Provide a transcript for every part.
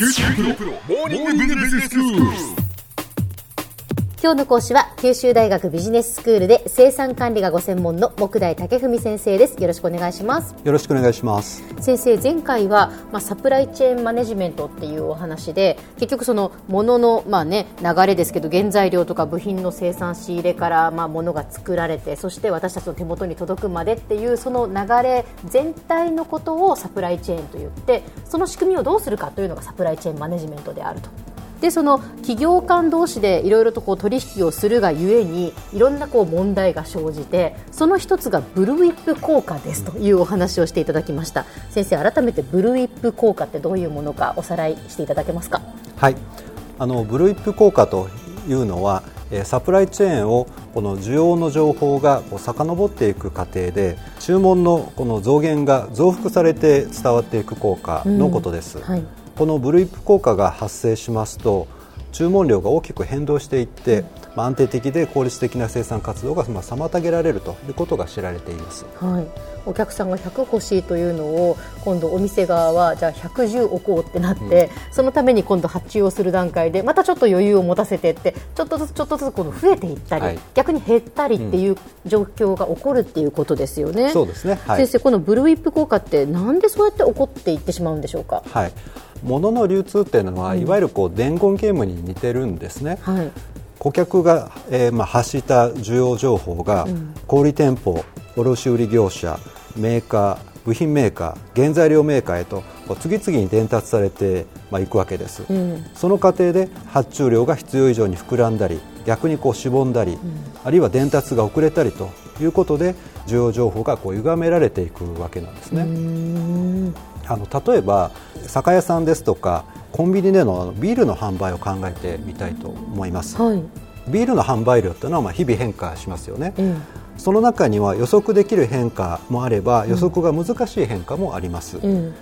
九州大学モーニングビジネススクール。今日の講師は九州大学ビジネススクールで生産管理がご専門の木大武文先生です。よろしくお願いします。よろしくお願いします。先生前回は、まあ、サプライチェーンマネジメントっていうお話で結局その物のまあね流れですけど原材料とか部品の生産仕入れからまあ物が作られてそして私たちの手元に届くまでっていうその流れ全体のことをサプライチェーンと言ってその仕組みをどうするかというのがサプライチェーンマネジメントであるとでその企業間同士でいろいろとこう取引をするがゆえにいろんなこう問題が生じてその一つがブルウィップ効果ですというお話をしていただきました。先生改めてブルウィップ効果ってどういうものかおさらいしていただけますか？はい。あのブルウィップ効果というのはサプライチェーンをこの需要の情報が遡っていく過程で注文のこの増減が増幅されて伝わっていく効果のことです、うんはいこのブルイップ効果が発生しますと注文量が大きく変動していって、まあ、安定的で効率的な生産活動がまあ妨げられるということが知られています、はい、お客さんが100欲しいというのを今度お店側はじゃあ110置こうってなって、うん、そのために今度発注をする段階でまたちょっと余裕を持たせてってちょっとずつちょっとずつこの増えていったり、はい、逆に減ったりっていう状況が起こるっていうことですよね。そうですね、はい、先生このブルーイップ効果ってなんでそうやって起こっていってしまうんでしょうか？はい物の流通っていうのは、いわゆるこう伝言ゲームに似てるんですね。はい、顧客が、えーまあ、発した需要情報が、小売店舗卸売業者メーカー部品メーカー原材料メーカーへと次々に伝達されて、まあ、いくわけです、うん、その過程で発注量が必要以上に膨らんだり逆にこうしぼんだり、うん、あるいは伝達が遅れたりということで需要情報がこう歪められていくわけなんですね。あの例えば酒屋さんですとかコンビニでのビールの販売を考えてみたいと思います、はい、ビールの販売量っていうのはまあ日々変化しますよね、うん、その中には予測できる変化もあれば予測が難しい変化もあります、うん、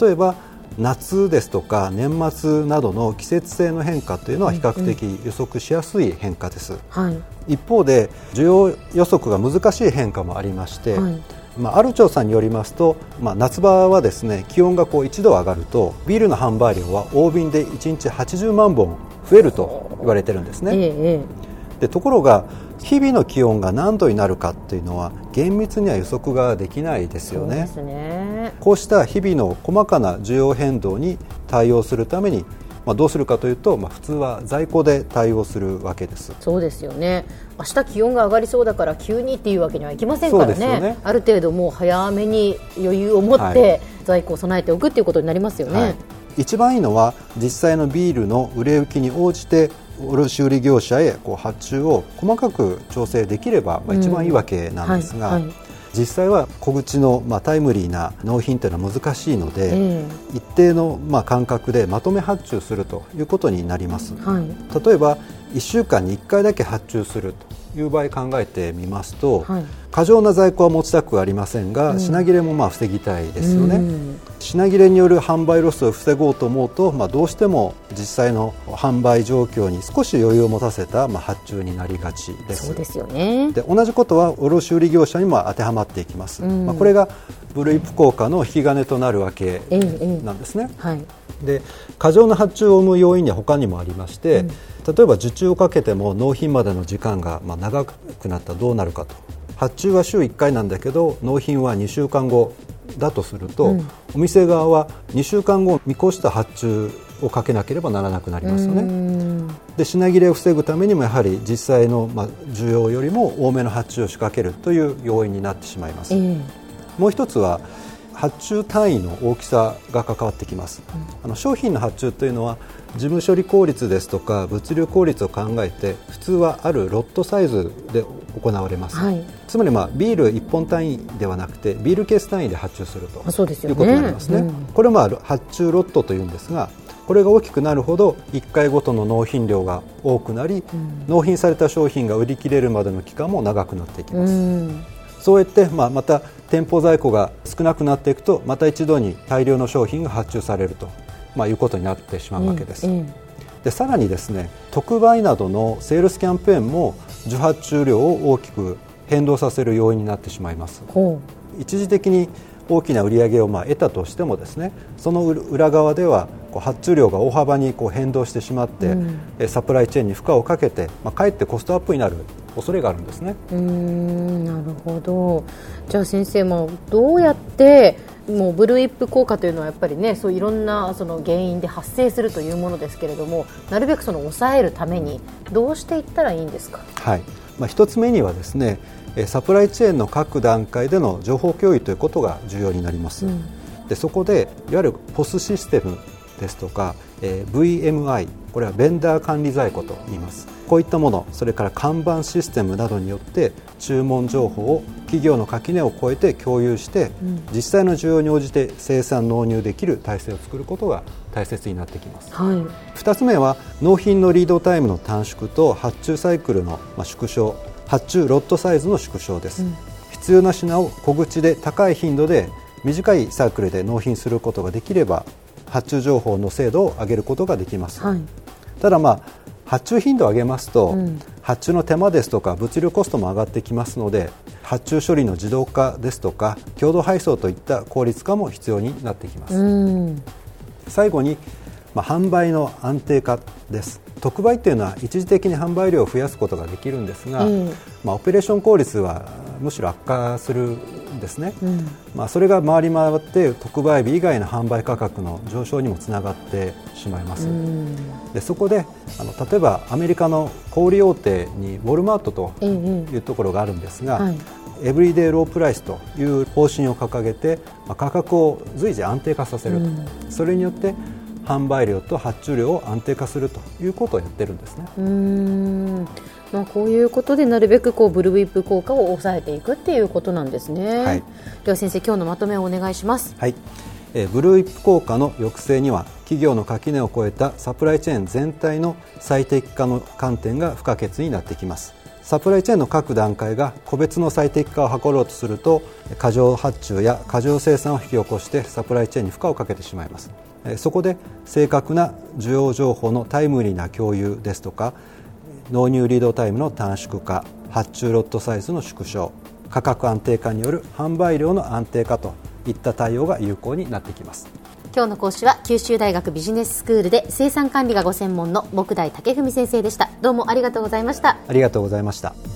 例えば夏ですとか年末などの季節性の変化というのは比較的予測しやすい変化です、うんうんはい、一方で需要予測が難しい変化もありまして、はいまあ、ある調査によりますと、まあ、夏場はですね気温がこう1度上がるとビールの販売量は大瓶で1日80万本増えると言われてるんですね。ええ、でところが日々の気温が何度になるかっていうのは厳密には予測ができないですよね。ねこうした日々の細かな需要変動に対応するためにまあ、どうするかというと、まあ、普通は在庫で対応するわけです。そうですよね。明日気温が上がりそうだから急にっていうわけにはいきませんからね、ね、ある程度もう早めに余裕を持って在庫を備えておくっていうことになりますよね、はい、一番いいのは実際のビールの売れ行きに応じて卸売業者へこう発注を細かく調整できれば、まあ、一番いいわけなんですが、うんはい。はい実際は小口の、まあ、タイムリーな納品というのは難しいので、えー、一定の、まあ、間隔でまとめ発注するということになります、はい、例えば1週間に1回だけ発注するという場合考えてみますと、はい、過剰な在庫は持ちたくありませんが、うん、品切れもまあ防ぎたいですよね、うん、品切れによる販売ロスを防ごうと思うと、まあ、どうしても実際の販売状況に少し余裕を持たせた、まあ、発注になりがちです。そうですよね。で同じことは卸売業者にも当てはまっていきます、うん、まあ、これがブルーイップ効果の引き金となるわけなんですね、はい、で過剰な発注を生む要因には他にもありまして、例えば受注をかけても納品までの時間がまあ長くなったらどうなるかと発注は週1回なんだけど納品は2週間後だとすると、うん、お店側は2週間後見越した発注をかけなければならなくなりますよね。で品切れを防ぐためにもやはり実際の、まあ、需要よりも多めの発注を仕掛けるという要因になってしまいます。もう一つは発注単位の大きさが関わってきます、うん、あの商品の発注というのは事務処理効率ですとか物流効率を考えて普通はあるロットサイズで行われます、はい、つまり、まあ、ビール1本単位ではなくてビールケース単位で発注するとそうですよ、ね、いうことになりますね、うん、これは、まあ、発注ロットというんですがこれが大きくなるほど1回ごとの納品量が多くなり、うん、納品された商品が売り切れるまでの期間も長くなっていきます、そうやって、まあ、また店舗在庫が少なくなっていくとまた一度に大量の商品が発注されると、まあ、いうことになってしまうわけです。でさらにですね特売などのセールスキャンペーンも受発注量を大きく変動させる要因になってしまいます。一時的に大きな売り上げをまあ得たとしてもですねその裏側では発注量が大幅にこう変動してしまって、うん、サプライチェーンに負荷をかけて、まあ、かえってコストアップになる恐れがあるんですねうんなるほどじゃあ先生もどうやってもうブルーイップ効果というのはやっぱりねそういろんなその原因で発生するというものですけれどもなるべくその抑えるためにどうしていったらいいんですか？はい。まあ一つ目にはですね、サプライチェーンの各段階での情報共有ということが重要になります。うん、でそこでいわゆる POS システムですとか、えー、VMI これはベンダー管理在庫と言います。こういったものそれから看板システムなどによって注文情報を企業の垣根を越えて共有して、うん、実際の需要に応じて生産納入できる体制を作ることが大切になってきます、はい、2つ目は納品のリードタイムの短縮と発注サイクルの縮小発注ロットサイズの縮小です、うん、必要な品を小口で高い頻度で短いサークルで納品することができれば発注情報の精度を上げることができます、はい、ただまあ発注頻度を上げますと、うん、発注の手間ですとか物流コストも上がってきますので発注処理の自動化ですとか共同配送といった効率化も必要になってきます、最後に、まあ、販売の安定化です。特売っていうのは一時的に販売量を増やすことができるんですが、うん、まあ、オペレーション効率はむしろ悪化するんですね、うん、まあ、それが回り回って特売日以外の販売価格の上昇にもつながってしまいます、うん、でそこであの例えばアメリカの小売大手にウォルマートというところがあるんですが、はい、エブリデイロープライスという方針を掲げて、まあ、価格を随時安定化させると、それによって販売量と発注量を安定化するということをやってるんですね。うんまあ、こういうことでなるべくこうブルーウィップ効果を抑えていくっていうことなんですね。はい、では先生今日のまとめをお願いします。はい。えブルーウィップ効果の抑制には企業の垣根を越えたサプライチェーン全体の最適化の観点が不可欠になってきます。サプライチェーンの各段階が個別の最適化を図ろうとすると過剰発注や過剰生産を引き起こしてサプライチェーンに負荷をかけてしまいますそこで正確な需要情報のタイムリーな共有ですとか納入リードタイムの短縮化発注ロットサイズの縮小価格安定化による販売量の安定化といった対応が有効になってきます。今日の講師は九州大学ビジネススクールで生産管理がご専門の木大武文先生でした。どうもありがとうございました。ありがとうございました